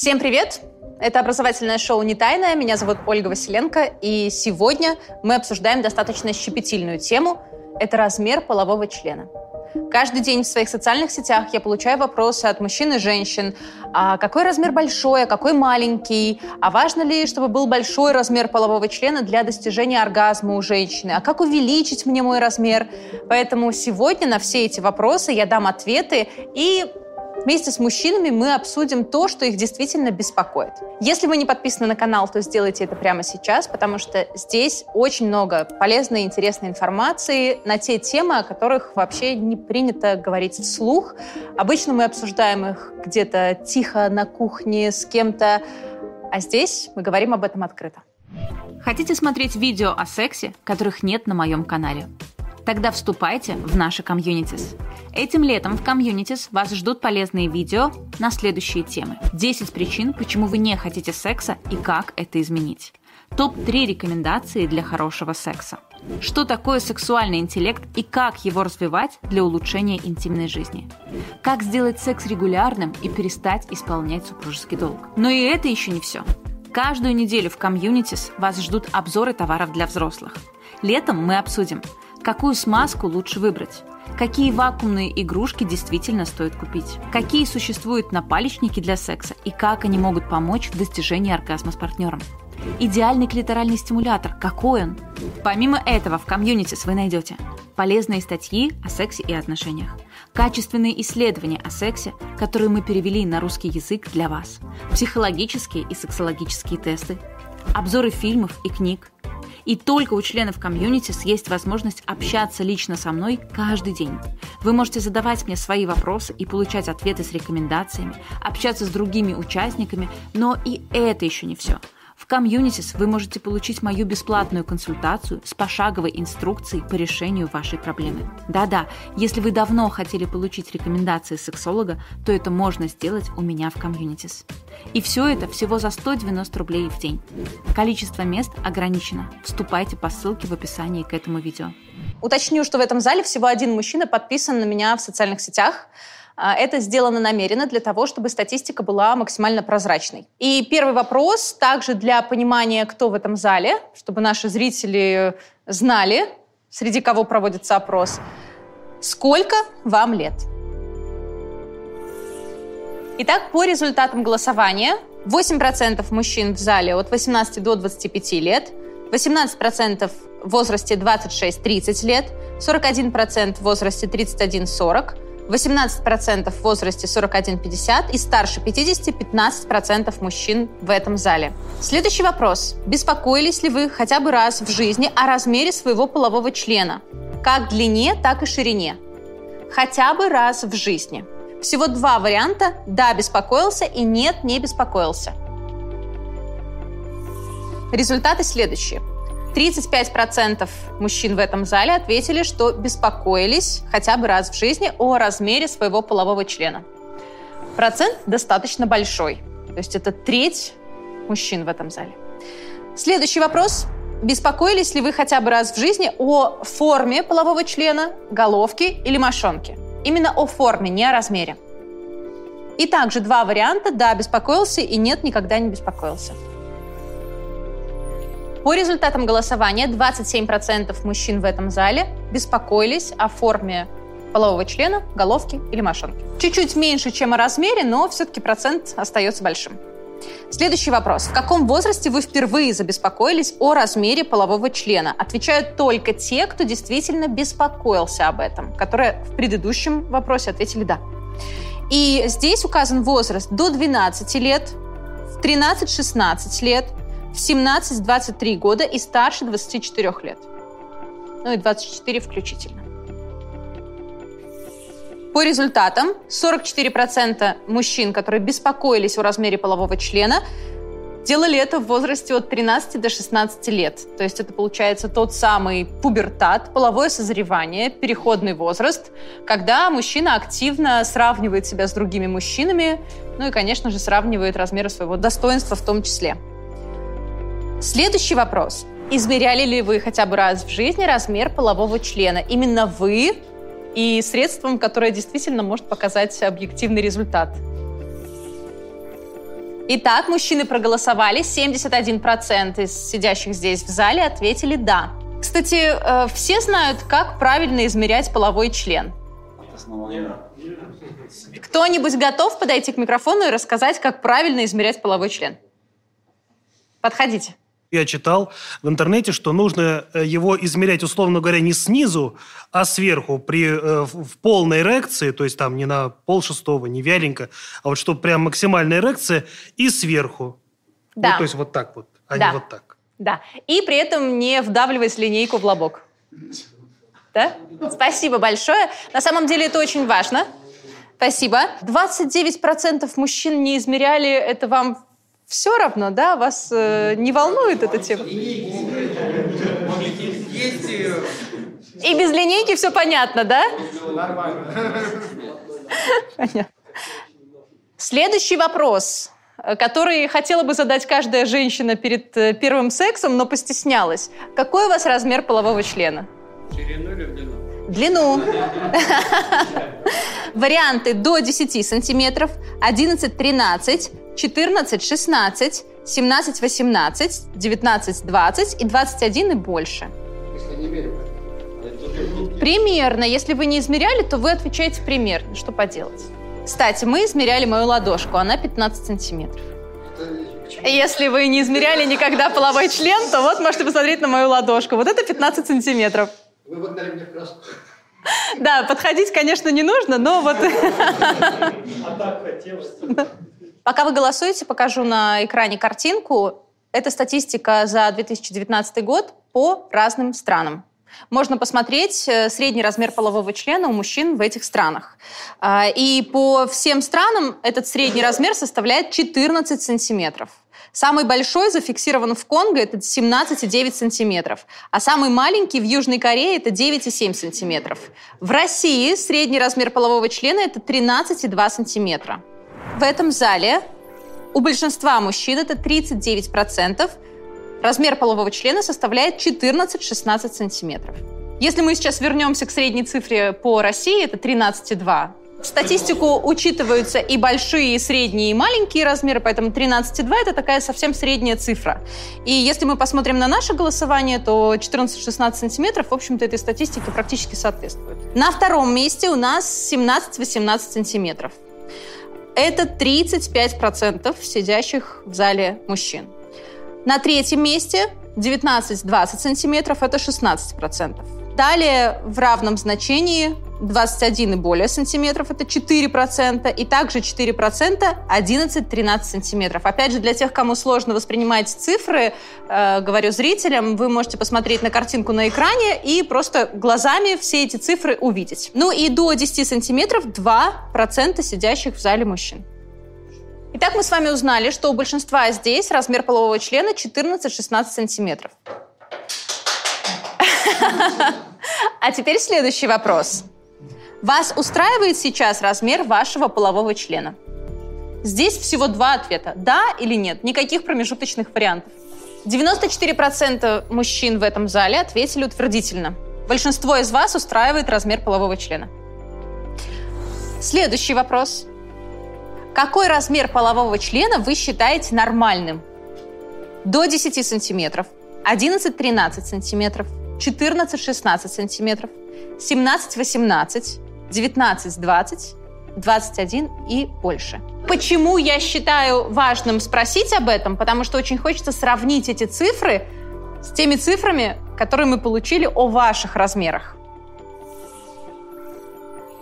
Всем привет! Это образовательное шоу «Не тайное». Меня зовут Ольга Василенко. И сегодня мы обсуждаем достаточно щепетильную тему. Это размер полового члена. Каждый день в своих социальных сетях я получаю вопросы от мужчин и женщин. А какой размер большой, а какой маленький? А важно ли, чтобы был большой размер полового члена для достижения оргазма у женщины? А как увеличить мне мой размер? Поэтому сегодня на все эти вопросы я дам ответы и Вместе с мужчинами мы обсудим то, что их действительно беспокоит. Если вы не подписаны на канал, то сделайте это прямо сейчас, потому что здесь очень много полезной и интересной информации на те темы, о которых вообще не принято говорить вслух. Обычно мы обсуждаем их где-то тихо на кухне с кем-то, а здесь мы говорим об этом открыто. Хотите смотреть видео о сексе, которых нет на моем канале? Тогда вступайте в наши комьюнитис. Этим летом в комьюнитис вас ждут полезные видео на следующие темы. 10 причин, почему вы не хотите секса и как это изменить. Топ-3 рекомендации для хорошего секса. Что такое сексуальный интеллект и как его развивать для улучшения интимной жизни. Как сделать секс регулярным и перестать исполнять супружеский долг. Но и это еще не все. Каждую неделю в комьюнитис вас ждут обзоры товаров для взрослых. Летом мы обсудим, Какую смазку лучше выбрать? Какие вакуумные игрушки действительно стоит купить? Какие существуют напалечники для секса и как они могут помочь в достижении оргазма с партнером? Идеальный клиторальный стимулятор, какой он? Помимо этого, в комьюнити вы найдете полезные статьи о сексе и отношениях, качественные исследования о сексе, которые мы перевели на русский язык для вас, психологические и сексологические тесты, обзоры фильмов и книг, и только у членов комьюнити есть возможность общаться лично со мной каждый день. Вы можете задавать мне свои вопросы и получать ответы с рекомендациями, общаться с другими участниками, но и это еще не все – Communities вы можете получить мою бесплатную консультацию с пошаговой инструкцией по решению вашей проблемы. Да-да, если вы давно хотели получить рекомендации сексолога, то это можно сделать у меня в Communities. И все это всего за 190 рублей в день. Количество мест ограничено. Вступайте по ссылке в описании к этому видео. Уточню, что в этом зале всего один мужчина подписан на меня в социальных сетях. А, это сделано намеренно для того, чтобы статистика была максимально прозрачной. И первый вопрос также для понимания, кто в этом зале, чтобы наши зрители знали, среди кого проводится опрос. Сколько вам лет? Итак, по результатам голосования 8% мужчин в зале от 18 до 25 лет, 18% в возрасте 26-30 лет, 41% в возрасте 31-40, 18% в возрасте 41-50 и старше 50 15% мужчин в этом зале. Следующий вопрос. Беспокоились ли вы хотя бы раз в жизни о размере своего полового члена? Как длине, так и ширине. Хотя бы раз в жизни. Всего два варианта «да, беспокоился» и «нет, не беспокоился». Результаты следующие. 35% мужчин в этом зале ответили, что беспокоились хотя бы раз в жизни о размере своего полового члена. Процент достаточно большой. То есть это треть мужчин в этом зале. Следующий вопрос. Беспокоились ли вы хотя бы раз в жизни о форме полового члена, головки или мошонки? Именно о форме, не о размере. И также два варианта «да, беспокоился» и «нет, никогда не беспокоился». По результатам голосования 27% мужчин в этом зале беспокоились о форме полового члена, головки или мошонки. Чуть-чуть меньше, чем о размере, но все-таки процент остается большим. Следующий вопрос. В каком возрасте вы впервые забеспокоились о размере полового члена? Отвечают только те, кто действительно беспокоился об этом, которые в предыдущем вопросе ответили «да». И здесь указан возраст до 12 лет, в 13-16 лет, 17-23 года и старше 24 лет. Ну и 24 включительно. По результатам, 44% мужчин, которые беспокоились о размере полового члена, делали это в возрасте от 13 до 16 лет. То есть это получается тот самый пубертат, половое созревание, переходный возраст, когда мужчина активно сравнивает себя с другими мужчинами, ну и, конечно же, сравнивает размеры своего достоинства в том числе. Следующий вопрос. Измеряли ли вы хотя бы раз в жизни размер полового члена? Именно вы и средством, которое действительно может показать объективный результат. Итак, мужчины проголосовали, 71% из сидящих здесь в зале ответили «да». Кстати, э, все знают, как правильно измерять половой член. Кто-нибудь готов подойти к микрофону и рассказать, как правильно измерять половой член? Подходите. Я читал в интернете, что нужно э, его измерять, условно говоря, не снизу, а сверху при, э, в полной эрекции, то есть там не на пол шестого, не вяленько, а вот чтобы прям максимальная эрекция и сверху. Да. Ну, то есть вот так вот, а да. не вот так. Да. И при этом не вдавливать линейку в лобок. Да? Спасибо большое. На самом деле это очень важно. Спасибо. 29% мужчин не измеряли. Это вам все равно, да? Вас э, не волнует эта тема? И без линейки все понятно, да? Понятно. Следующий вопрос который хотела бы задать каждая женщина перед э, первым сексом, но постеснялась. Какой у вас размер полового члена? Ширину или длину? Длину. Варианты до 10 сантиметров, 11-13, 14-16, 17-18, 19-20 и 21 и больше. Примерно. Если вы не измеряли, то вы отвечаете примерно. Что поделать? Кстати, мы измеряли мою ладошку, она 15 сантиметров. Если вы не измеряли никогда половой член, то вот можете посмотреть на мою ладошку. Вот это 15 сантиметров. Вы вогнали мне в краску. Да, подходить, конечно, не нужно, но вот... А так хотелось. Пока вы голосуете, покажу на экране картинку. Это статистика за 2019 год по разным странам можно посмотреть э, средний размер полового члена у мужчин в этих странах. А, и по всем странам этот средний размер составляет 14 сантиметров. Самый большой зафиксирован в Конго, это 17,9 сантиметров. А самый маленький в Южной Корее это 9,7 сантиметров. В России средний размер полового члена это 13,2 сантиметра. В этом зале у большинства мужчин это 39 процентов – Размер полового члена составляет 14-16 сантиметров. Если мы сейчас вернемся к средней цифре по России, это 13,2. В статистику учитываются и большие, и средние, и маленькие размеры, поэтому 13,2 – это такая совсем средняя цифра. И если мы посмотрим на наше голосование, то 14-16 сантиметров, в общем-то, этой статистике практически соответствует. На втором месте у нас 17-18 сантиметров. Это 35% сидящих в зале мужчин. На третьем месте 19-20 сантиметров – это 16%. Далее в равном значении 21 и более сантиметров – это 4%, и также 4% 11-13 сантиметров. Опять же, для тех, кому сложно воспринимать цифры, э, говорю зрителям, вы можете посмотреть на картинку на экране и просто глазами все эти цифры увидеть. Ну и до 10 сантиметров 2% сидящих в зале мужчин. Итак, мы с вами узнали, что у большинства здесь размер полового члена 14-16 сантиметров. А теперь следующий вопрос. Вас устраивает сейчас размер вашего полового члена? Здесь всего два ответа – да или нет, никаких промежуточных вариантов. 94% мужчин в этом зале ответили утвердительно. Большинство из вас устраивает размер полового члена. Следующий вопрос. Какой размер полового члена вы считаете нормальным? До 10 сантиметров, 11-13 сантиметров, 14-16 сантиметров, 17-18, 19-20, 21 и больше. Почему я считаю важным спросить об этом? Потому что очень хочется сравнить эти цифры с теми цифрами, которые мы получили о ваших размерах.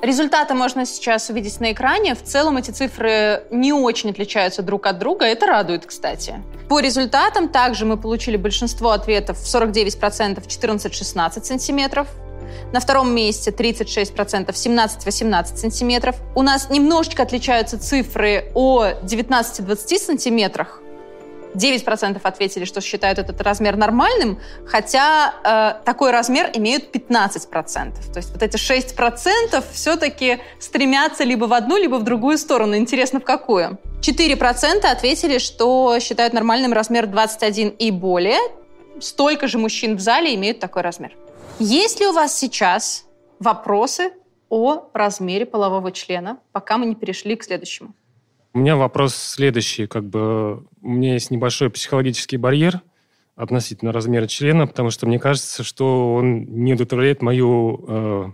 Результаты можно сейчас увидеть на экране. В целом эти цифры не очень отличаются друг от друга. Это радует, кстати. По результатам также мы получили большинство ответов 49% 14-16 сантиметров. На втором месте 36% 17-18 сантиметров. У нас немножечко отличаются цифры о 19-20 сантиметрах. 9% ответили, что считают этот размер нормальным, хотя э, такой размер имеют 15%. То есть вот эти 6% все-таки стремятся либо в одну, либо в другую сторону. Интересно, в какую? 4% ответили, что считают нормальным размер 21 и более. Столько же мужчин в зале имеют такой размер. Есть ли у вас сейчас вопросы о размере полового члена, пока мы не перешли к следующему? У меня вопрос следующий. Как бы у меня есть небольшой психологический барьер относительно размера члена, потому что мне кажется, что он не удовлетворяет мою э,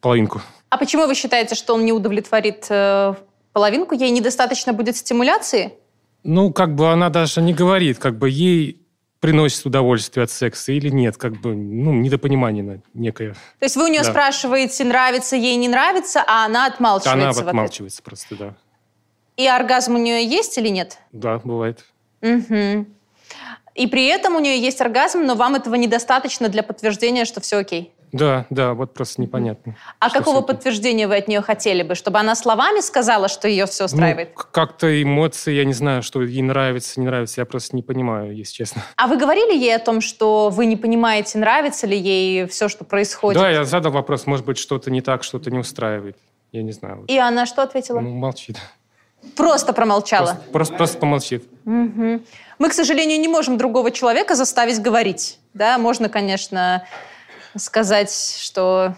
половинку. А почему вы считаете, что он не удовлетворит э, половинку? Ей недостаточно будет стимуляции? Ну, как бы она даже не говорит, как бы ей приносит удовольствие от секса или нет, как бы, ну, недопонимание некое. То есть вы у нее Да. спрашиваете, нравится ей, не нравится, а она отмалчивается Она отмалчивается просто, да. И оргазм у нее есть или нет? Да, бывает. Мгм. И при этом у нее есть оргазм, но вам этого недостаточно для подтверждения, что все окей. Да, да, вот просто непонятно. А какого этим. подтверждения вы от нее хотели бы? Чтобы она словами сказала, что ее все устраивает? Ну, как-то эмоции, я не знаю, что ей нравится, не нравится, я просто не понимаю, если честно. А вы говорили ей о том, что вы не понимаете, нравится ли ей все, что происходит? Да, я задал вопрос, может быть, что-то не так, что-то не устраивает. Я не знаю. И она что ответила? Ну, молчит. Просто промолчала. Просто, просто, просто помолчит. Мгм. Мы, к сожалению, не можем другого человека заставить говорить. Да, можно, конечно, сказать, что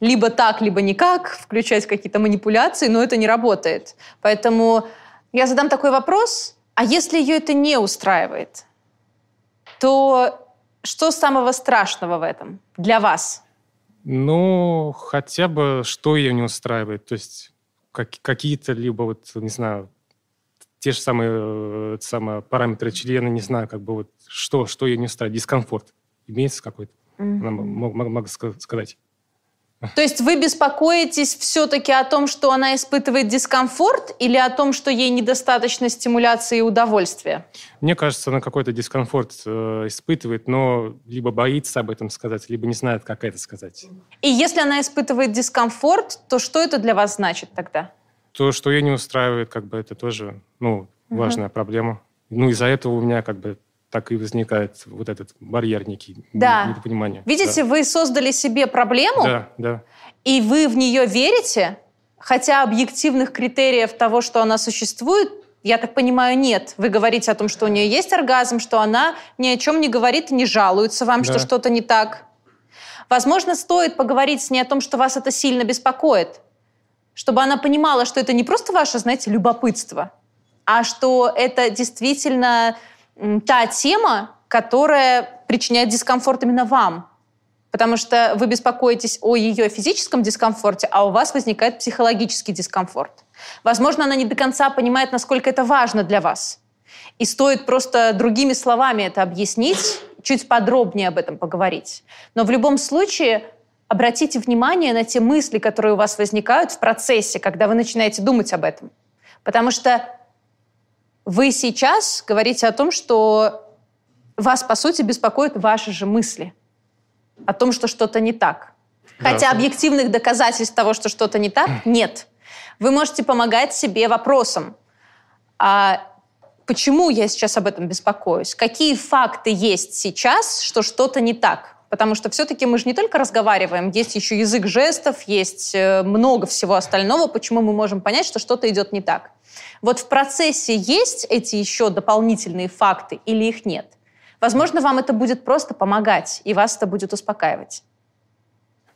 либо так, либо никак, включать какие-то манипуляции, но это не работает. Поэтому я задам такой вопрос. А если ее это не устраивает, то что самого страшного в этом для вас? Ну, хотя бы что ее не устраивает. То есть как- какие-то либо вот, не знаю, те же самые, э, это самое, параметры члена, не знаю, как бы вот что, что ее не устраивает. Дискомфорт имеется какой-то? Мог- могу ска- сказать. То есть вы беспокоитесь все-таки о том, что она испытывает дискомфорт или о том, что ей недостаточно стимуляции и удовольствия? Мне кажется, она какой-то дискомфорт э, испытывает, но либо боится об этом сказать, либо не знает, как это сказать. И если она испытывает дискомфорт, то что это для вас значит тогда? То, что ее не устраивает, как бы это тоже, ну, важная проблема. Ну, из-за этого у меня как бы так и возникает вот этот барьер некий, Да. недопонимание. Видите, вы создали себе проблему, Да, да. и вы в нее верите, хотя объективных критериев того, что она существует, я так понимаю, нет. Вы говорите о том, что у нее есть оргазм, что она ни о чем не говорит и не жалуется вам, что Да. что-то не так. Возможно, стоит поговорить с ней о том, что вас это сильно беспокоит, чтобы она понимала, что это не просто ваше, знаете, любопытство, а что это действительно та тема, которая причиняет дискомфорт именно вам. Потому что вы беспокоитесь о ее физическом дискомфорте, а у вас возникает психологический дискомфорт. Возможно, она не до конца понимает, насколько это важно для вас. И стоит просто другими словами это объяснить, чуть подробнее об этом поговорить. Но в любом случае обратите внимание на те мысли, которые у вас возникают в процессе, когда вы начинаете думать об этом. Потому что вы сейчас говорите о том, что вас, по сути, беспокоят ваши же мысли о том, что что-то не так. Да. Хотя объективных доказательств того, что что-то не так, нет. Вы можете помогать себе вопросом. А почему я сейчас об этом беспокоюсь? Какие факты есть сейчас, что что-то не так? Потому что все-таки мы же не только разговариваем, есть еще язык жестов, есть э, много всего остального, почему мы можем понять, что что-то идет не так. Вот в процессе есть эти еще дополнительные факты или их нет? Возможно, вам это будет просто помогать, и вас это будет успокаивать.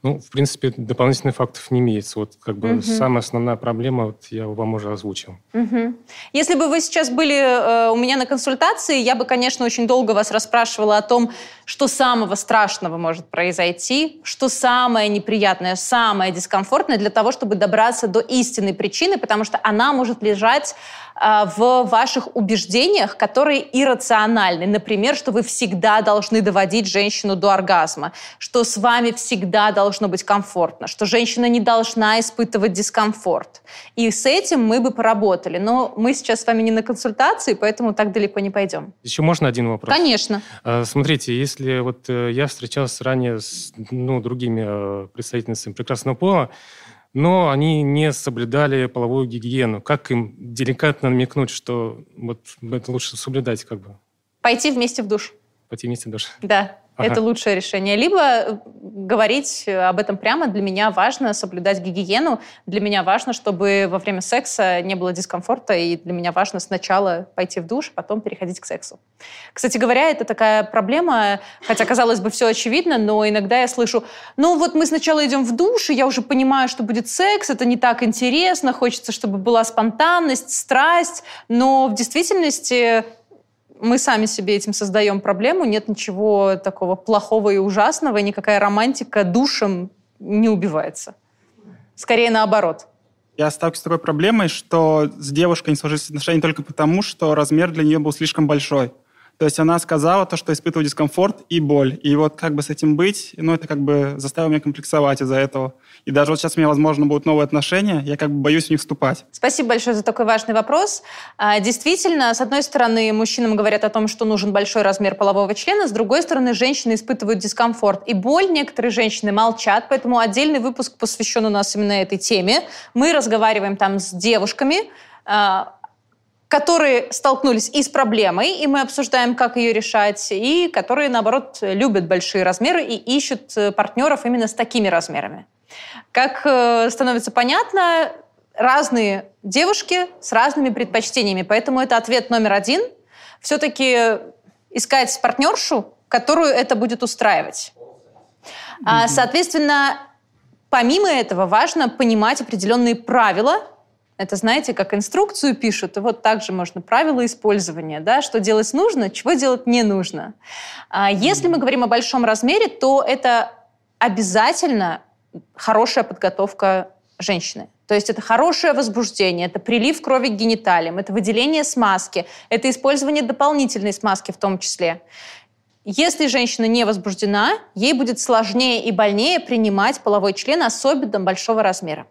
Ну, в принципе, дополнительных фактов не имеется. Вот как бы Мгм. самая основная проблема, вот я вам уже озвучил. Мгм. Если бы вы сейчас были э, у меня на консультации, я бы, конечно, очень долго вас расспрашивала о том, что самого страшного может произойти, что самое неприятное, самое дискомфортное для того, чтобы добраться до истинной причины, потому что она может лежать э, в ваших убеждениях, которые иррациональны. Например, что вы всегда должны доводить женщину до оргазма, что с вами всегда должно быть комфортно, что женщина не должна испытывать дискомфорт. И с этим мы бы поработали. Но мы сейчас с вами не на консультации, поэтому так далеко не пойдем. Еще можно один вопрос? Конечно. А, Смотрите, если вот э, я встречался ранее с ну, другими э, представительницами прекрасного пола, но они не соблюдали половую гигиену. Как им деликатно намекнуть, что вот это лучше соблюдать, как бы, Пойти вместе в душ. пойти вместе в душ? Да. Это лучшее решение. Либо э, говорить об этом прямо. Для меня важно соблюдать гигиену. Для меня важно, чтобы во время секса не было дискомфорта. И для меня важно сначала пойти в душ, потом переходить к сексу. Кстати говоря, это такая проблема, хотя, казалось бы, все очевидно, но иногда я слышу, ну вот мы сначала идем в душ, и я уже понимаю, что будет секс, это не так интересно, хочется, чтобы была спонтанность, страсть. Но в действительности мы сами себе этим создаем проблему, нет ничего такого плохого и ужасного, и никакая романтика душем не убивается. Скорее наоборот. Я сталкиваюсь с такой проблемой, что с девушкой не сложились отношения только потому, что размер для нее был слишком большой. То есть она сказала то, что испытывает дискомфорт и боль. И вот как бы с этим быть, ну, это как бы заставило меня комплексовать из-за этого. И даже вот сейчас у меня, возможно, будут новые отношения, я как бы боюсь в них вступать. Спасибо большое за такой важный вопрос. А, действительно, с одной стороны, мужчинам говорят о том, что нужен большой размер полового члена, с другой стороны, женщины испытывают дискомфорт и боль. Некоторые женщины молчат, поэтому отдельный выпуск посвящен у нас именно этой теме. Мы разговариваем там с девушками, а, которые столкнулись и с проблемой, и мы обсуждаем, как ее решать, и которые, наоборот, любят большие размеры и ищут э, партнеров именно с такими размерами. Как э, становится понятно, разные девушки с разными предпочтениями, поэтому это ответ номер один. Все-таки искать партнершу, которую это будет устраивать. Mm-hmm. Соответственно, помимо этого важно понимать определенные правила, это, знаете, как инструкцию пишут, и вот также можно правила использования, да, что делать нужно, чего делать не нужно. А если мы говорим о большом размере, то это обязательно хорошая подготовка женщины. То есть это хорошее возбуждение, это прилив крови к гениталиям, это выделение смазки, это использование дополнительной смазки в том числе. Если женщина не возбуждена, ей будет сложнее и больнее принимать половой член, особенно большого размера.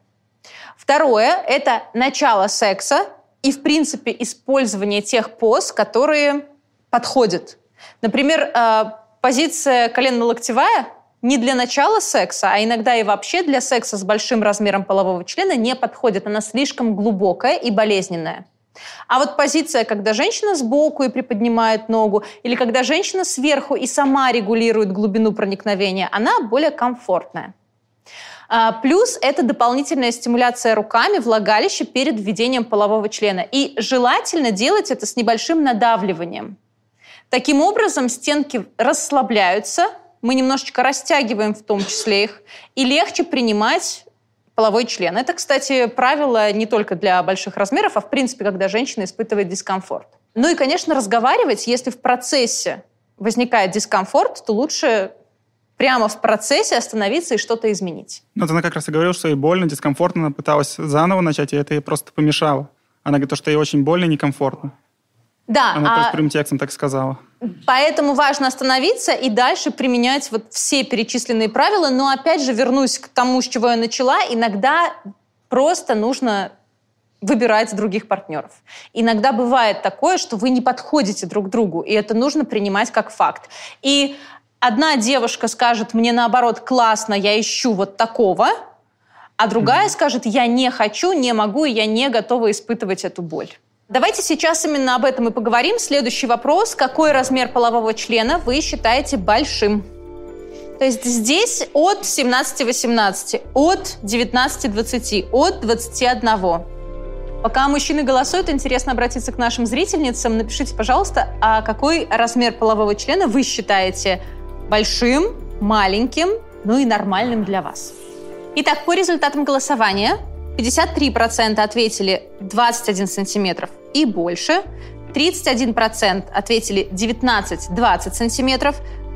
Второе – это начало секса и, в принципе, использование тех поз, которые подходят. Например, э, позиция коленно-локтевая не для начала секса, а иногда и вообще для секса с большим размером полового члена не подходит. Она слишком глубокая и болезненная. А вот позиция, когда женщина сбоку и приподнимает ногу, или когда женщина сверху и сама регулирует глубину проникновения, она более комфортная. А, плюс это дополнительная стимуляция руками влагалища перед введением полового члена. И желательно делать это с небольшим надавливанием. Таким образом, стенки расслабляются, мы немножечко растягиваем в том числе их, и легче принимать половой член. Это, кстати, правило не только для больших размеров, а в принципе, когда женщина испытывает дискомфорт. Ну и, конечно, разговаривать, если в процессе возникает дискомфорт, то лучше прямо в процессе остановиться и что-то изменить. Ну, она как раз и говорила, что ей больно, дискомфортно, она пыталась заново начать, и это ей просто помешало. Она говорит, что ей очень больно и некомфортно. Да. Она а... просто прямым текстом так сказала. Поэтому важно остановиться и дальше применять вот все перечисленные правила. Но опять же вернусь к тому, с чего я начала. Иногда просто нужно выбирать других партнеров. Иногда бывает такое, что вы не подходите друг другу, и это нужно принимать как факт. И одна девушка скажет мне наоборот, классно, я ищу вот такого, а другая mm-hmm. скажет, я не хочу, не могу, и я не готова испытывать эту боль. Давайте сейчас именно об этом и поговорим. Следующий вопрос. Какой размер полового члена вы считаете большим? То есть здесь от 17-18, от 19-20, от 21. Пока мужчины голосуют, интересно обратиться к нашим зрительницам. Напишите, пожалуйста, а какой размер полового члена вы считаете большим, маленьким, ну и нормальным для вас. Итак, по результатам голосования 53% ответили 21 сантиметров и больше, 31% ответили 19-20 сантиметров,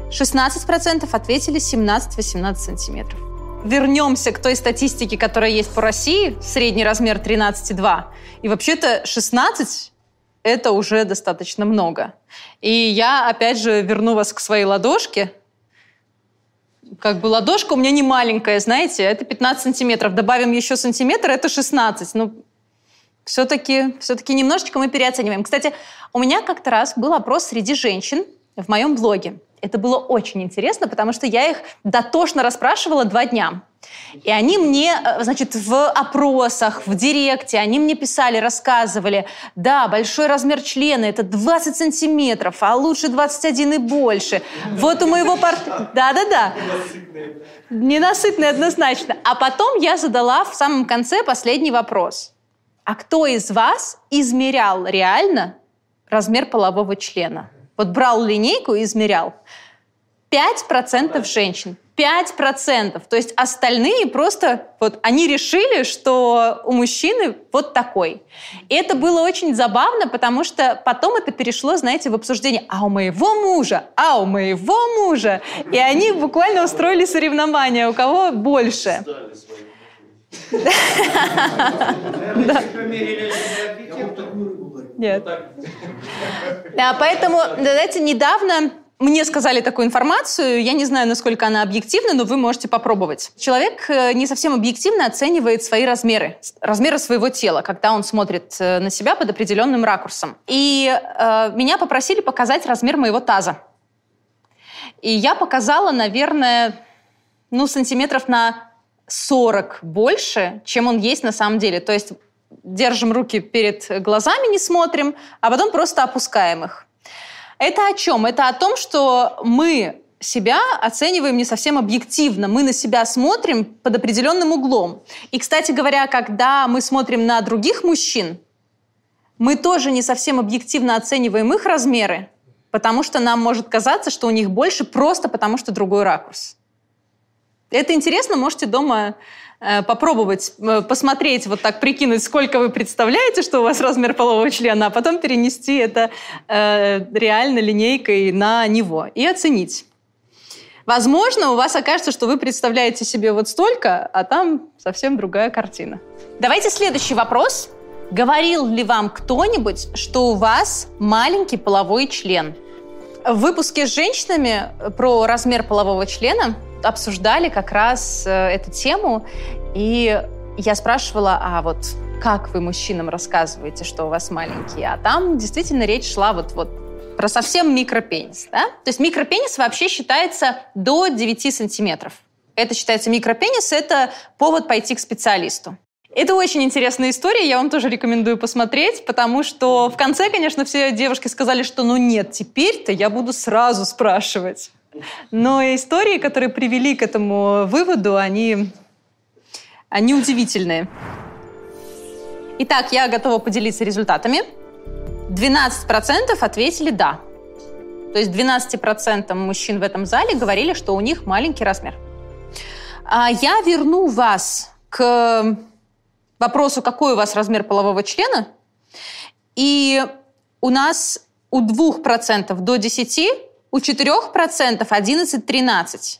16% ответили 17-18 сантиметров. Вернемся к той статистике, которая есть по России, средний размер 13,2. И вообще-то 16 – это уже достаточно много. И я, опять же, верну вас к своей ладошке как бы ладошка у меня не маленькая, знаете, это 15 сантиметров. Добавим еще сантиметр, это 16. Ну, все-таки все немножечко мы переоцениваем. Кстати, у меня как-то раз был опрос среди женщин в моем блоге. Это было очень интересно, потому что я их дотошно расспрашивала два дня. И они мне, э, значит, в опросах, в директе, они мне писали, рассказывали, да, большой размер члена – это 20 сантиметров, а лучше 21 и больше. Вот у моего партнера... Да-да-да. Ненасытный однозначно. А потом я задала в самом конце последний вопрос. А кто из вас измерял реально размер полового члена? Вот брал линейку и измерял. 5% женщин. 5%. То есть остальные просто, вот они решили, что у мужчины вот такой. И это было очень забавно, потому что потом это перешло, знаете, в обсуждение, а у моего мужа, а у моего мужа. И они буквально устроили соревнования, у кого больше. Нет. Да, поэтому, знаете, недавно мне сказали такую информацию, я не знаю, насколько она объективна, но вы можете попробовать. Человек э, не совсем объективно оценивает свои размеры, размеры своего тела, когда он смотрит э, на себя под определенным ракурсом. И э, меня попросили показать размер моего таза. И я показала, наверное, ну, сантиметров на 40 больше, чем он есть на самом деле. То есть держим руки перед глазами, не смотрим, а потом просто опускаем их. Это о чем? Это о том, что мы себя оцениваем не совсем объективно. Мы на себя смотрим под определенным углом. И, кстати говоря, когда мы смотрим на других мужчин, мы тоже не совсем объективно оцениваем их размеры, потому что нам может казаться, что у них больше просто потому, что другой ракурс. Это интересно, можете дома Э, попробовать э, посмотреть, вот так прикинуть, сколько вы представляете, что у вас размер полового члена, а потом перенести это э, реально линейкой на него и оценить. Возможно, у вас окажется, что вы представляете себе вот столько, а там совсем другая картина. Давайте следующий вопрос. Говорил ли вам кто-нибудь, что у вас маленький половой член? В выпуске с женщинами про размер полового члена обсуждали как раз э, эту тему, и я спрашивала, а вот как вы мужчинам рассказываете, что у вас маленькие? А там действительно речь шла вот, вот про совсем микропенис. Да? То есть микропенис вообще считается до 9 сантиметров. Это считается микропенис, это повод пойти к специалисту. Это очень интересная история, я вам тоже рекомендую посмотреть, потому что в конце, конечно, все девушки сказали, что ну нет, теперь-то я буду сразу спрашивать. Но истории, которые привели к этому выводу, они, они удивительные. Итак, я готова поделиться результатами. 12% ответили «да». То есть 12% мужчин в этом зале говорили, что у них маленький размер. А я верну вас к вопросу, какой у вас размер полового члена. И у нас у 2% до 10% у 4% 11-13.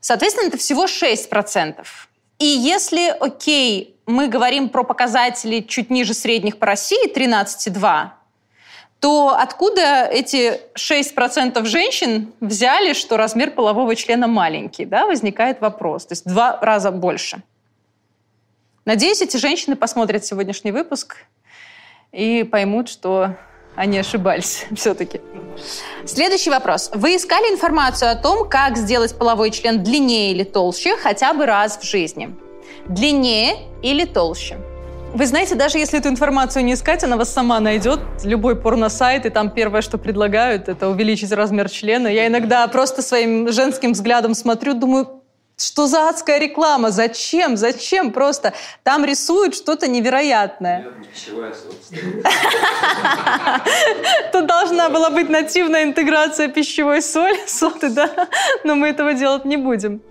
Соответственно, это всего 6%. И если, окей, мы говорим про показатели чуть ниже средних по России, 13,2, то откуда эти 6% женщин взяли, что размер полового члена маленький? Да, возникает вопрос. То есть два раза больше. Надеюсь, эти женщины посмотрят сегодняшний выпуск и поймут, что они ошибались все-таки. Следующий вопрос. Вы искали информацию о том, как сделать половой член длиннее или толще хотя бы раз в жизни? Длиннее или толще? Вы знаете, даже если эту информацию не искать, она вас сама найдет. Любой порно-сайт, и там первое, что предлагают, это увеличить размер члена. Я иногда просто своим женским взглядом смотрю, думаю, что за адская реклама? Зачем? Зачем просто? Там рисуют что-то невероятное. Тут должна была быть нативная интеграция пищевой соли, соды, да? Но мы этого делать не будем.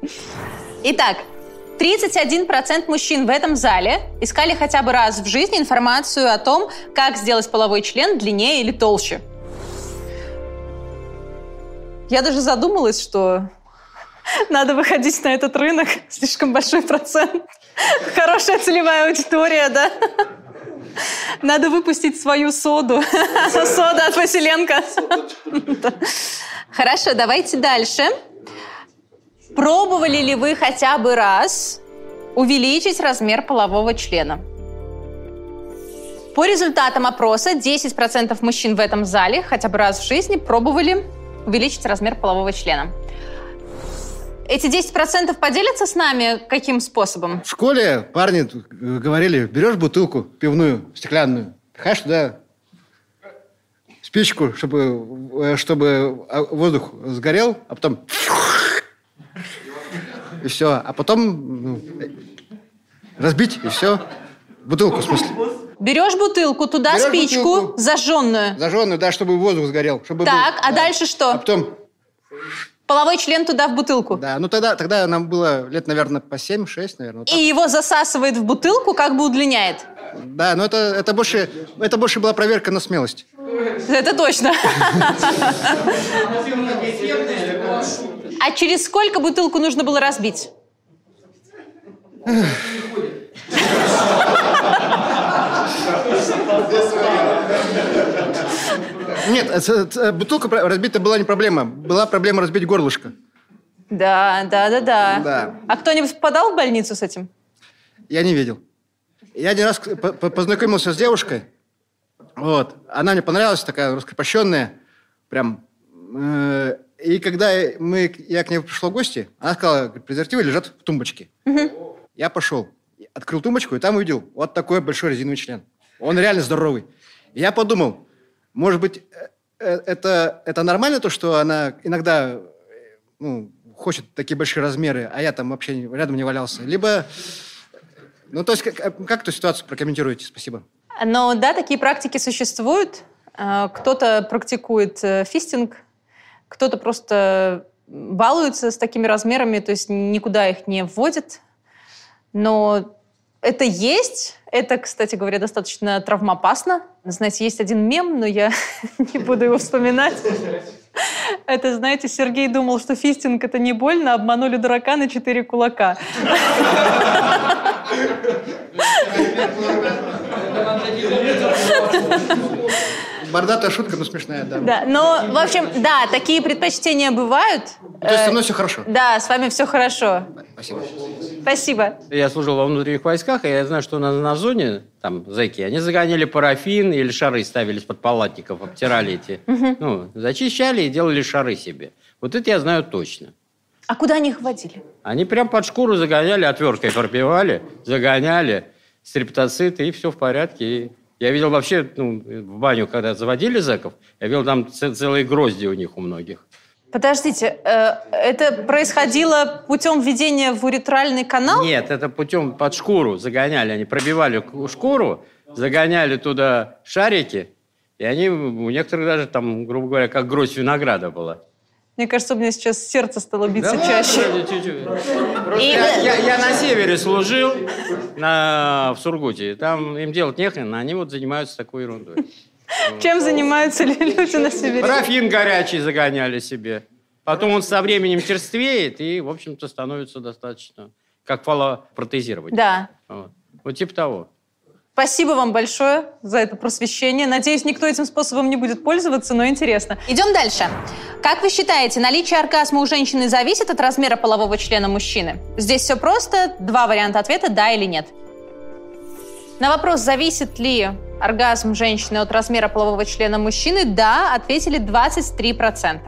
Итак, 31% мужчин в этом зале искали хотя бы раз в жизни информацию о том, как сделать половой член длиннее или толще. Я даже задумалась, что надо выходить на этот рынок. Слишком большой процент. Хорошая целевая аудитория, да? Надо выпустить свою соду. Сода от Василенко. Хорошо, давайте дальше. Пробовали ли вы хотя бы раз увеличить размер полового члена? По результатам опроса 10% мужчин в этом зале хотя бы раз в жизни пробовали увеличить размер полового члена. Эти 10% поделятся с нами каким способом? В школе парни э, говорили, берешь бутылку пивную, стеклянную, пихаешь туда спичку, чтобы, э, чтобы а, воздух сгорел, а потом... И все. А потом ну, разбить, и все. Бутылку, в смысле. Берешь бутылку, туда Берешь спичку бутылку. зажженную. Зажженную, да, чтобы воздух сгорел. Чтобы Так, был- а да. дальше что? А потом, Половой член туда в бутылку. да, ну тогда, тогда нам было лет, наверное, по 7-6, наверное. вот И его засасывает в бутылку, как бы удлиняет. так. Да, но это, это, больше, это больше была проверка на смелость. Это точно. А через сколько бутылку нужно было разбить? Нет, это- это- бутылка про- разбита была не проблема. Была проблема разбить горлышко. Да, да, да, да. Да. А кто-нибудь попадал в больницу с этим? Я не видел. Я один раз по- по- познакомился с девушкой. Вот. Она мне понравилась, такая раскрепощенная. Прям. Э, И когда мы, я к ней пришел в гости, она сказала, презервативы лежат в тумбочке. Я пошел, открыл тумбочку, и там увидел вот такой большой резиновый член. Он реально здоровый. И я подумал, может быть, э, э, это, это нормально, то, что она иногда э, ну, хочет такие большие размеры, а я там вообще рядом не валялся. Либо ну, то есть, как, как эту ситуацию прокомментируете? Спасибо. Но да, такие практики существуют. Э, Кто-то практикует э, фистинг, кто-то просто балуется с такими размерами, то есть никуда их не вводит. Но это есть. Это, кстати говоря, достаточно травмоопасно. Знаете, есть один мем, но я не буду его вспоминать. Это, знаете, Сергей думал, что фистинг – это не больно, обманули дурака на четыре кулака. Бордатая шутка, но смешная, да. Да, но, в общем, да, такие предпочтения бывают. То есть Э, со мной все хорошо? Да, с вами все хорошо. Спасибо. Спасибо. Я служил во внутренних войсках, и я знаю, что на, на зоне, там, зэки, они загоняли парафин или шары ставили из-под палатников, обтирали эти, ну, зачищали и делали шары себе. Вот это я знаю точно. А куда они их водили? Они прям под шкуру загоняли, отверткой пробивали, загоняли, стриптоциты, и все в порядке. И я видел вообще, ну, в баню, когда заводили зэков, я видел там целые грозди у них, у многих. Подождите, э, это происходило путем введения в уретральный канал? Нет, это путем под шкуру загоняли. Они пробивали ку- шкуру, загоняли туда шарики, и они у некоторых даже там, грубо говоря, как гроздь винограда была. Мне кажется, у меня сейчас сердце стало биться Да чаще. ладно, чуть-чуть. Просто И- я, я- я на севере служил, на, в Сургуте. Там им делать нехрен, они вот занимаются такой ерундой. Чем занимаются люди на севере? Парафин горячий загоняли себе. Потом он со временем черствеет и, в общем-то, становится достаточно, как фалопротезировать. Да. Вот. вот типа того. Спасибо вам большое за это просвещение. Надеюсь, никто этим способом не будет пользоваться, но интересно. Идем дальше. Как вы считаете, наличие оргазма у женщины зависит от размера полового члена мужчины? Здесь все просто. Два варианта ответа – да или нет. На вопрос, зависит ли оргазм женщины от размера полового члена мужчины, да, ответили 23%.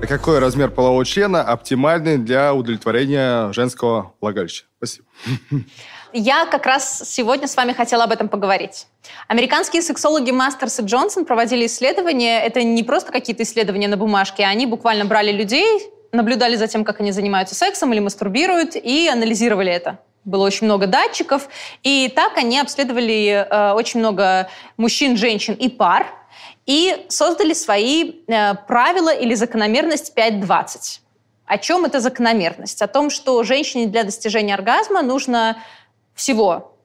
А Какой размер полового члена оптимальный для удовлетворения женского влагалища? Спасибо. Я как раз сегодня с вами хотела об этом поговорить. Американские сексологи Мастерс и Джонсон проводили исследования. Это не просто какие-то исследования на бумажке, они буквально брали людей, наблюдали за тем, как они занимаются сексом или мастурбируют, и анализировали это. Было очень много датчиков, и так они обследовали э, очень много мужчин, женщин и пар, и создали свои э, правила или закономерность 5.20. О чем эта закономерность? О том, что женщине для достижения оргазма нужно всего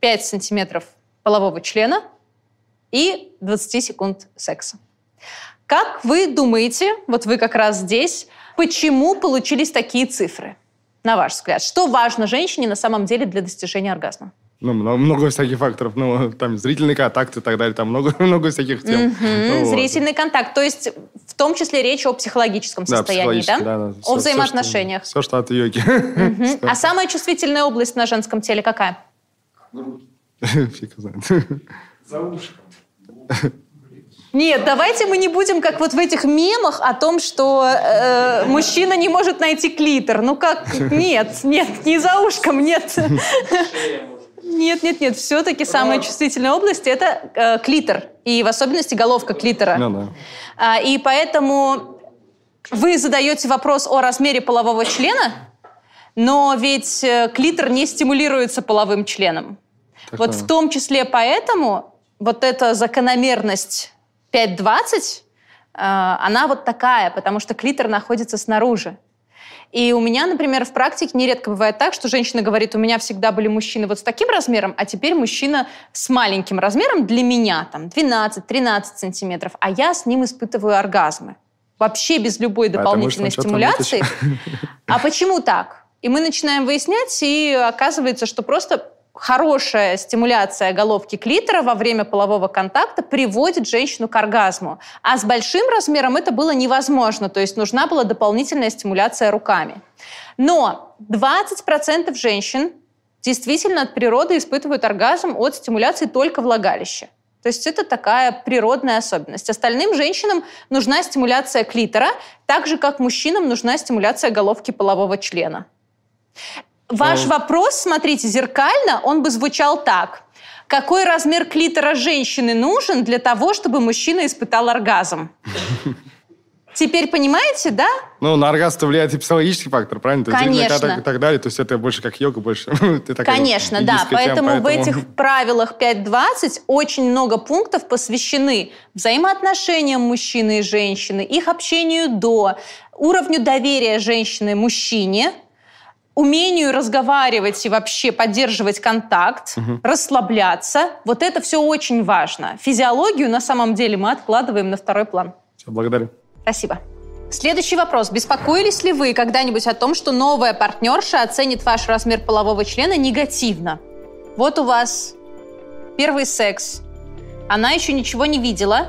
5 сантиметров полового члена и 20 секунд секса. Как вы думаете, вот вы как раз здесь, почему получились такие цифры? На ваш взгляд, что важно женщине на самом деле для достижения оргазма? Ну, много, много всяких факторов. Ну, там зрительный контакт и так далее. Там много, много всяких тем. Ну, вот. Зрительный контакт, то есть том числе речь о психологическом Да, состоянии, да? да, да. О Всё- всё, взаимоотношениях. Все, что от йоги. Мгм. А самая чувствительная область на женском теле какая? Фиг его знает. Нет, давайте мы не будем как вот в этих мемах о том, что э, мужчина не может найти клитор. Ну как? Нет, нет, не за ушком, нет. Нет, нет, нет. Все-таки самая чувствительная область это э, клитор. И в особенности головка клитора. Ну да. А, и поэтому вы задаете вопрос о размере полового члена, но ведь э, клитор не стимулируется половым членом. Так вот да. в том числе поэтому вот эта закономерность 5-20, э, она вот такая, потому что клитор находится снаружи. И у меня, например, в практике нередко бывает так, что женщина говорит, у меня всегда были мужчины вот с таким размером, а теперь мужчина с маленьким размером для меня, там, 12-13 сантиметров, а я с ним испытываю оргазмы. Вообще без любой дополнительной стимуляции. А почему так? И мы начинаем выяснять, и оказывается, что просто хорошая стимуляция головки клитора во время полового контакта приводит женщину к оргазму. А с большим размером это было невозможно, то есть нужна была дополнительная стимуляция руками. Но 20% женщин действительно от природы испытывают оргазм от стимуляции только влагалища. То есть это такая природная особенность. Остальным женщинам нужна стимуляция клитора, так же, как мужчинам нужна стимуляция головки полового члена. Ваш Ну. вопрос, смотрите, зеркально, он бы звучал так. Какой размер клитора женщины нужен для того, чтобы мужчина испытал оргазм? Теперь понимаете, да? Ну, на оргазм влияет и психологический фактор, правильно? То Конечно. И так далее. То есть это больше как йога, больше. Конечно, да. тема, Поэтому, в этих правилах 5.20 очень много пунктов посвящены взаимоотношениям мужчины и женщины, их общению до, уровню доверия женщины мужчине, умению разговаривать и вообще поддерживать контакт, расслабляться. Вот это все очень важно. Физиологию на самом деле мы откладываем на второй план. Благодарю. Спасибо. Следующий вопрос. Беспокоились ли вы когда-нибудь о том, что новая партнерша оценит ваш размер полового члена негативно? Вот у вас первый секс. Она еще ничего не видела.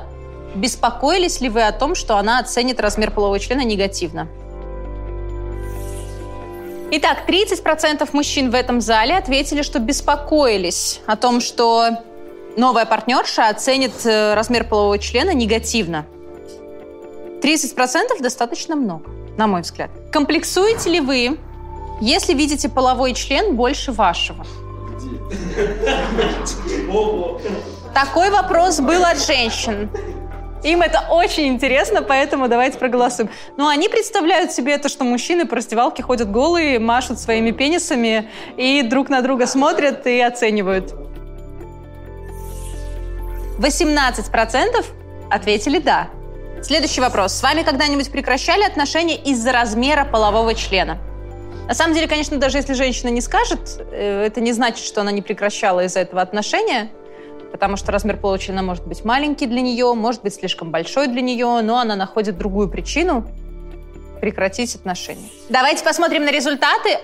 Беспокоились ли вы о том, что она оценит размер полового члена негативно? Итак, 30% мужчин в этом зале ответили, что беспокоились о том, что новая партнерша оценит э, размер полового члена негативно. 30% достаточно много, на мой взгляд. Комплексуете ли вы, если видите половой член больше вашего? Такой вопрос был от женщин. Им это очень интересно, поэтому давайте проголосуем. Ну, они представляют себе это, что мужчины по раздевалке ходят голые, машут своими пенисами и друг на друга смотрят и оценивают. 18% ответили «да». Следующий вопрос. С вами когда-нибудь прекращали отношения из-за размера полового члена? На самом деле, конечно, даже если женщина не скажет, э, это не значит, что она не прекращала из-за этого отношения, потому что размер полового члена может быть маленький для нее, может быть слишком большой для нее, но она находит другую причину прекратить отношения. Давайте посмотрим на результаты.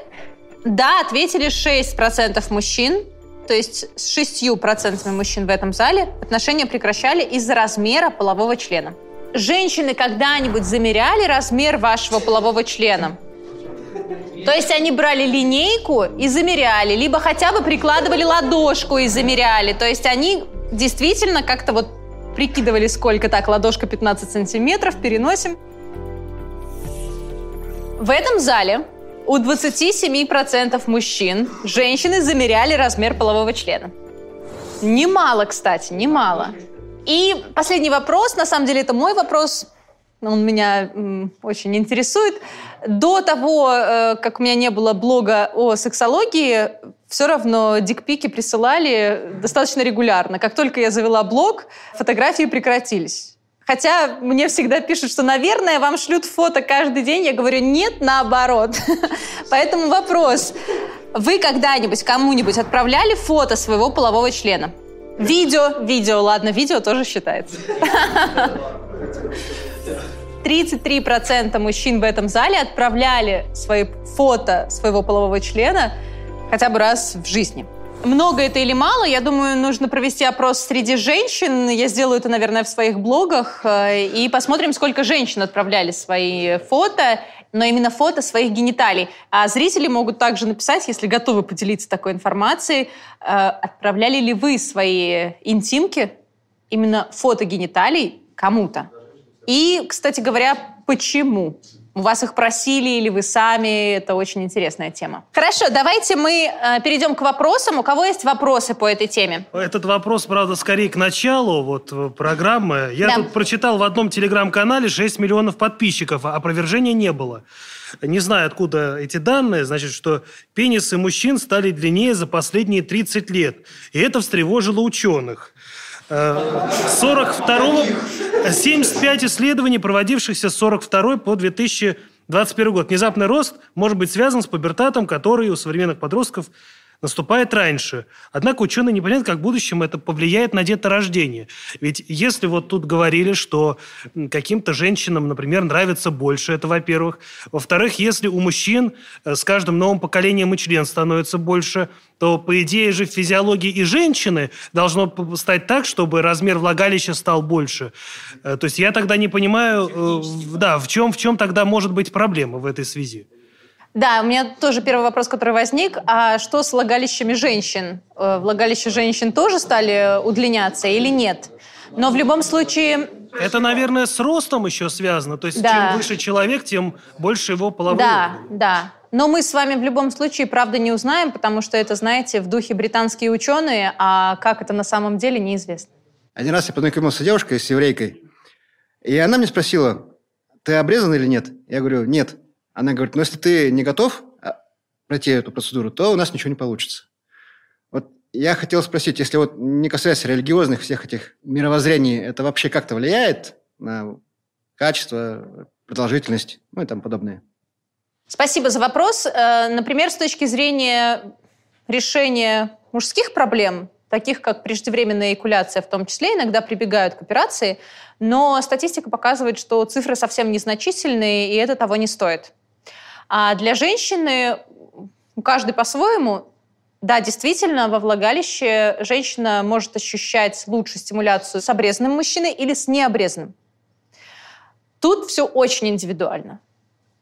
Да, ответили 6% мужчин, то есть с 6% мужчин в этом зале отношения прекращали из-за размера полового члена. Женщины когда-нибудь замеряли размер вашего полового члена? То есть они брали линейку и замеряли, либо хотя бы прикладывали ладошку и замеряли. То есть они действительно как-то вот прикидывали, сколько так, ладошка 15 сантиметров, переносим. В этом зале у 27% мужчин женщины замеряли размер полового члена. Немало, кстати, немало. И последний вопрос, на самом деле это мой вопрос, он меня очень интересует. До того, э, как у меня не было блога о сексологии, все равно дикпики присылали достаточно регулярно. Как только я завела блог, фотографии прекратились. Хотя мне всегда пишут, что, наверное, вам шлют фото каждый день. Я говорю, нет, наоборот. Поэтому вопрос. Вы когда-нибудь кому-нибудь отправляли фото своего полового члена? Видео, видео, ладно, видео тоже считается. 33% мужчин в этом зале отправляли свои фото своего полового члена хотя бы раз в жизни. Много это или мало, я думаю, нужно провести опрос среди женщин. Я сделаю это, наверное, в своих блогах. э, И посмотрим, сколько женщин отправляли свои фото, но именно фото своих гениталий. А зрители могут также написать, если готовы поделиться такой информацией, э, отправляли ли вы свои интимки, именно фото гениталий, кому-то. И, кстати говоря, почему? У вас их просили или вы сами? Это очень интересная тема. Хорошо, давайте мы э, перейдем к вопросам. У кого есть вопросы по этой теме? Этот вопрос, правда, скорее к началу вот э, программы. Я Да. тут прочитал в одном телеграм-канале 6 миллионов подписчиков, а опровержения не было. Не знаю, откуда эти данные. Значит, что пенисы мужчин стали длиннее за последние 30 лет. И это встревожило ученых. Э, 42 75 исследований, проводившихся с 42 по 2021 год. Внезапный рост может быть связан с пубертатом, который у современных подростков наступает раньше. Однако ученые не понимают, как в будущем это повлияет на деторождение. Ведь если вот тут говорили, что каким-то женщинам, например, нравится больше, это во-первых. Во-вторых, если у мужчин э, с каждым новым поколением и член становится больше, то, по идее же, в физиологии и женщины должно стать так, чтобы размер влагалища стал больше. Э, То есть я тогда не понимаю, э, да, в чем, в чем тогда может быть проблема в этой связи? Да, у меня тоже первый вопрос, который возник. А что с влагалищами женщин? Э, Влагалища женщин тоже стали удлиняться или нет? Но в любом случае, Это, наверное, с ростом еще связано. То есть Да. чем выше человек, тем больше его половой да, орган. да. Но мы с вами в любом случае, правда, не узнаем, потому что это, знаете, в духе британские ученые, а как это на самом деле, неизвестно. Один раз я познакомился с девушкой, с еврейкой, и она мне спросила, ты обрезан или нет? Я говорю, нет. Она говорит, ну если ты не готов а, пройти эту процедуру, то у нас ничего не получится. Вот я хотел спросить, если вот не касаясь религиозных всех этих мировоззрений, это вообще как-то влияет на качество, продолжительность, ну и тому подобное? Спасибо за вопрос. Э, Например, с точки зрения решения мужских проблем, таких как преждевременная эякуляция в том числе, иногда прибегают к операции, но статистика показывает, что цифры совсем незначительные, и это того не стоит. А для женщины у каждой по-своему, да, действительно, во влагалище женщина может ощущать лучше стимуляцию с обрезанным мужчиной или с необрезанным. Тут все очень индивидуально.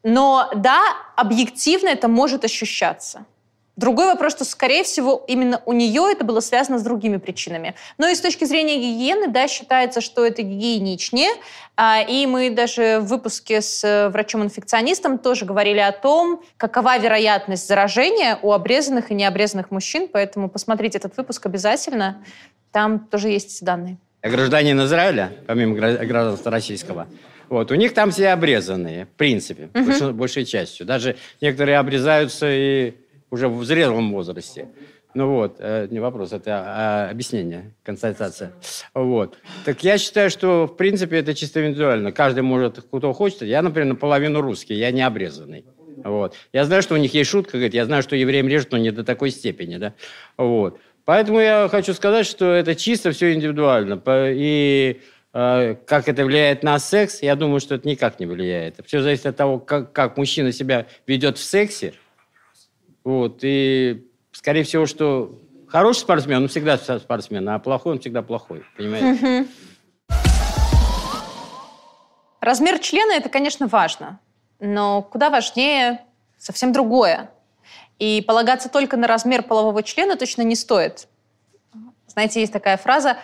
Но да, объективно это может ощущаться. Другой вопрос, что, скорее всего, именно у нее это было связано с другими причинами. Но и с точки зрения гигиены, да, считается, что это гигиеничнее. А, И мы даже в выпуске с э, врачом-инфекционистом тоже говорили о том, какова вероятность заражения у обрезанных и необрезанных мужчин. Поэтому посмотрите этот выпуск обязательно. Там тоже есть данные. гражданин Израиля, помимо гра- гражданства российского, вот, у них там все обрезанные, в принципе, большой- большей частью. Даже некоторые обрезаются и уже в зрелом возрасте. Ну вот, э, не вопрос, это а, объяснение, констатация. Вот. Так я считаю, что, в принципе, это чисто индивидуально. Каждый может, кто хочет. Я, например, наполовину русский, я не обрезанный. Вот. Я знаю, что у них есть шутка, говорит, я знаю, что евреям режут, но не до такой степени. Да? Вот. Поэтому я хочу сказать, что это чисто все индивидуально. И э, как это влияет на секс, я думаю, что это никак не влияет. Все зависит от того, как, как мужчина себя ведет в сексе. Вот. И, скорее всего, что хороший спортсмен, он всегда спортсмен, а плохой, он всегда плохой. Понимаете? Размер члена – это, конечно, важно, но куда важнее совсем другое. И полагаться только на размер полового члена точно не стоит. Знаете, есть такая фраза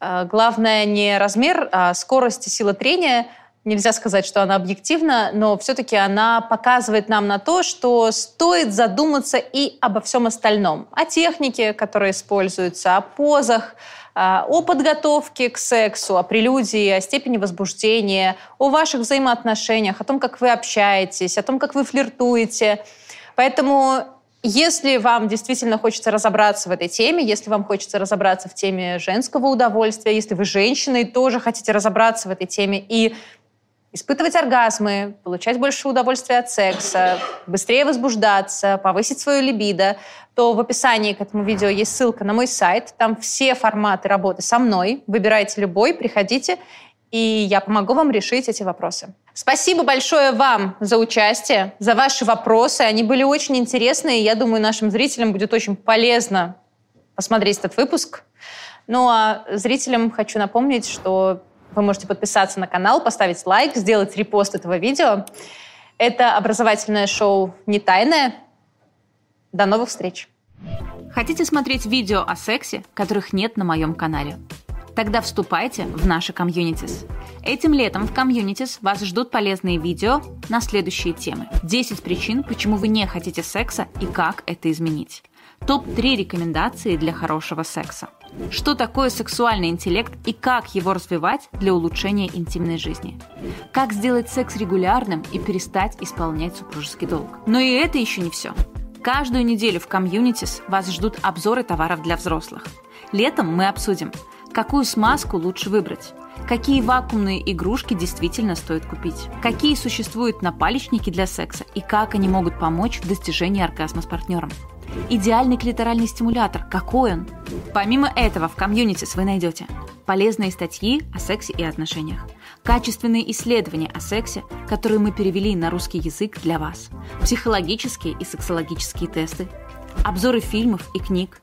э, «главное не размер, а скорость и сила трения». Нельзя сказать, что она объективна, но все-таки она показывает нам на то, что стоит задуматься и обо всем остальном. О технике, которая используется, о позах, а, о подготовке к сексу, о прелюдии, о степени возбуждения, о ваших взаимоотношениях, о том, как вы общаетесь, о том, как вы флиртуете. Поэтому если вам действительно хочется разобраться в этой теме, если вам хочется разобраться в теме женского удовольствия, если вы женщина и тоже хотите разобраться в этой теме и испытывать оргазмы, получать больше удовольствия от секса, быстрее возбуждаться, повысить свою либидо, то в описании к этому видео есть ссылка на мой сайт. Там все форматы работы со мной. Выбирайте любой, приходите, и я помогу вам решить эти вопросы. Спасибо большое вам за участие, за ваши вопросы. Они были очень интересные. Я думаю, нашим зрителям будет очень полезно посмотреть этот выпуск. Ну а зрителям хочу напомнить, что вы можете подписаться на канал, поставить лайк, сделать репост этого видео. Это образовательное шоу «Не тайное». До новых встреч! Хотите смотреть видео о сексе, которых нет на моем канале? Тогда вступайте в наши комьюнитис. Этим летом в комьюнитис вас ждут полезные видео на следующие темы. 10 причин, почему вы не хотите секса и как это изменить. Топ-3 рекомендации для хорошего секса. Что такое сексуальный интеллект и как его развивать для улучшения интимной жизни. Как сделать секс регулярным и перестать исполнять супружеский долг. Но и это еще не все. Каждую неделю в комьюнитис вас ждут обзоры товаров для взрослых. Летом мы обсудим, какую смазку лучше выбрать, какие вакуумные игрушки действительно стоит купить, какие существуют напалечники для секса и как они могут помочь в достижении оргазма с партнером. Идеальный клиторальный стимулятор. Какой он? Помимо этого, в комьюнити вы найдете полезные статьи о сексе и отношениях, качественные исследования о сексе, которые мы перевели на русский язык для вас, психологические и сексологические тесты, обзоры фильмов и книг,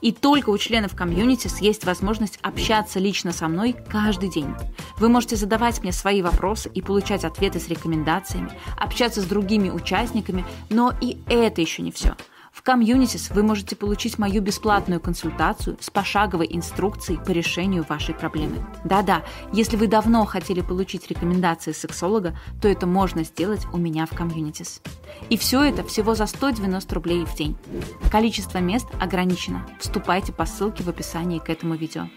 и только у членов комьюнити есть возможность общаться лично со мной каждый день. Вы можете задавать мне свои вопросы и получать ответы с рекомендациями, общаться с другими участниками, но и это еще не все – в Communities вы можете получить мою бесплатную консультацию с пошаговой инструкцией по решению вашей проблемы. Да-да, если вы давно хотели получить рекомендации сексолога, то это можно сделать у меня в Communities. И все это всего за 190 рублей в день. Количество мест ограничено. Вступайте по ссылке в описании к этому видео.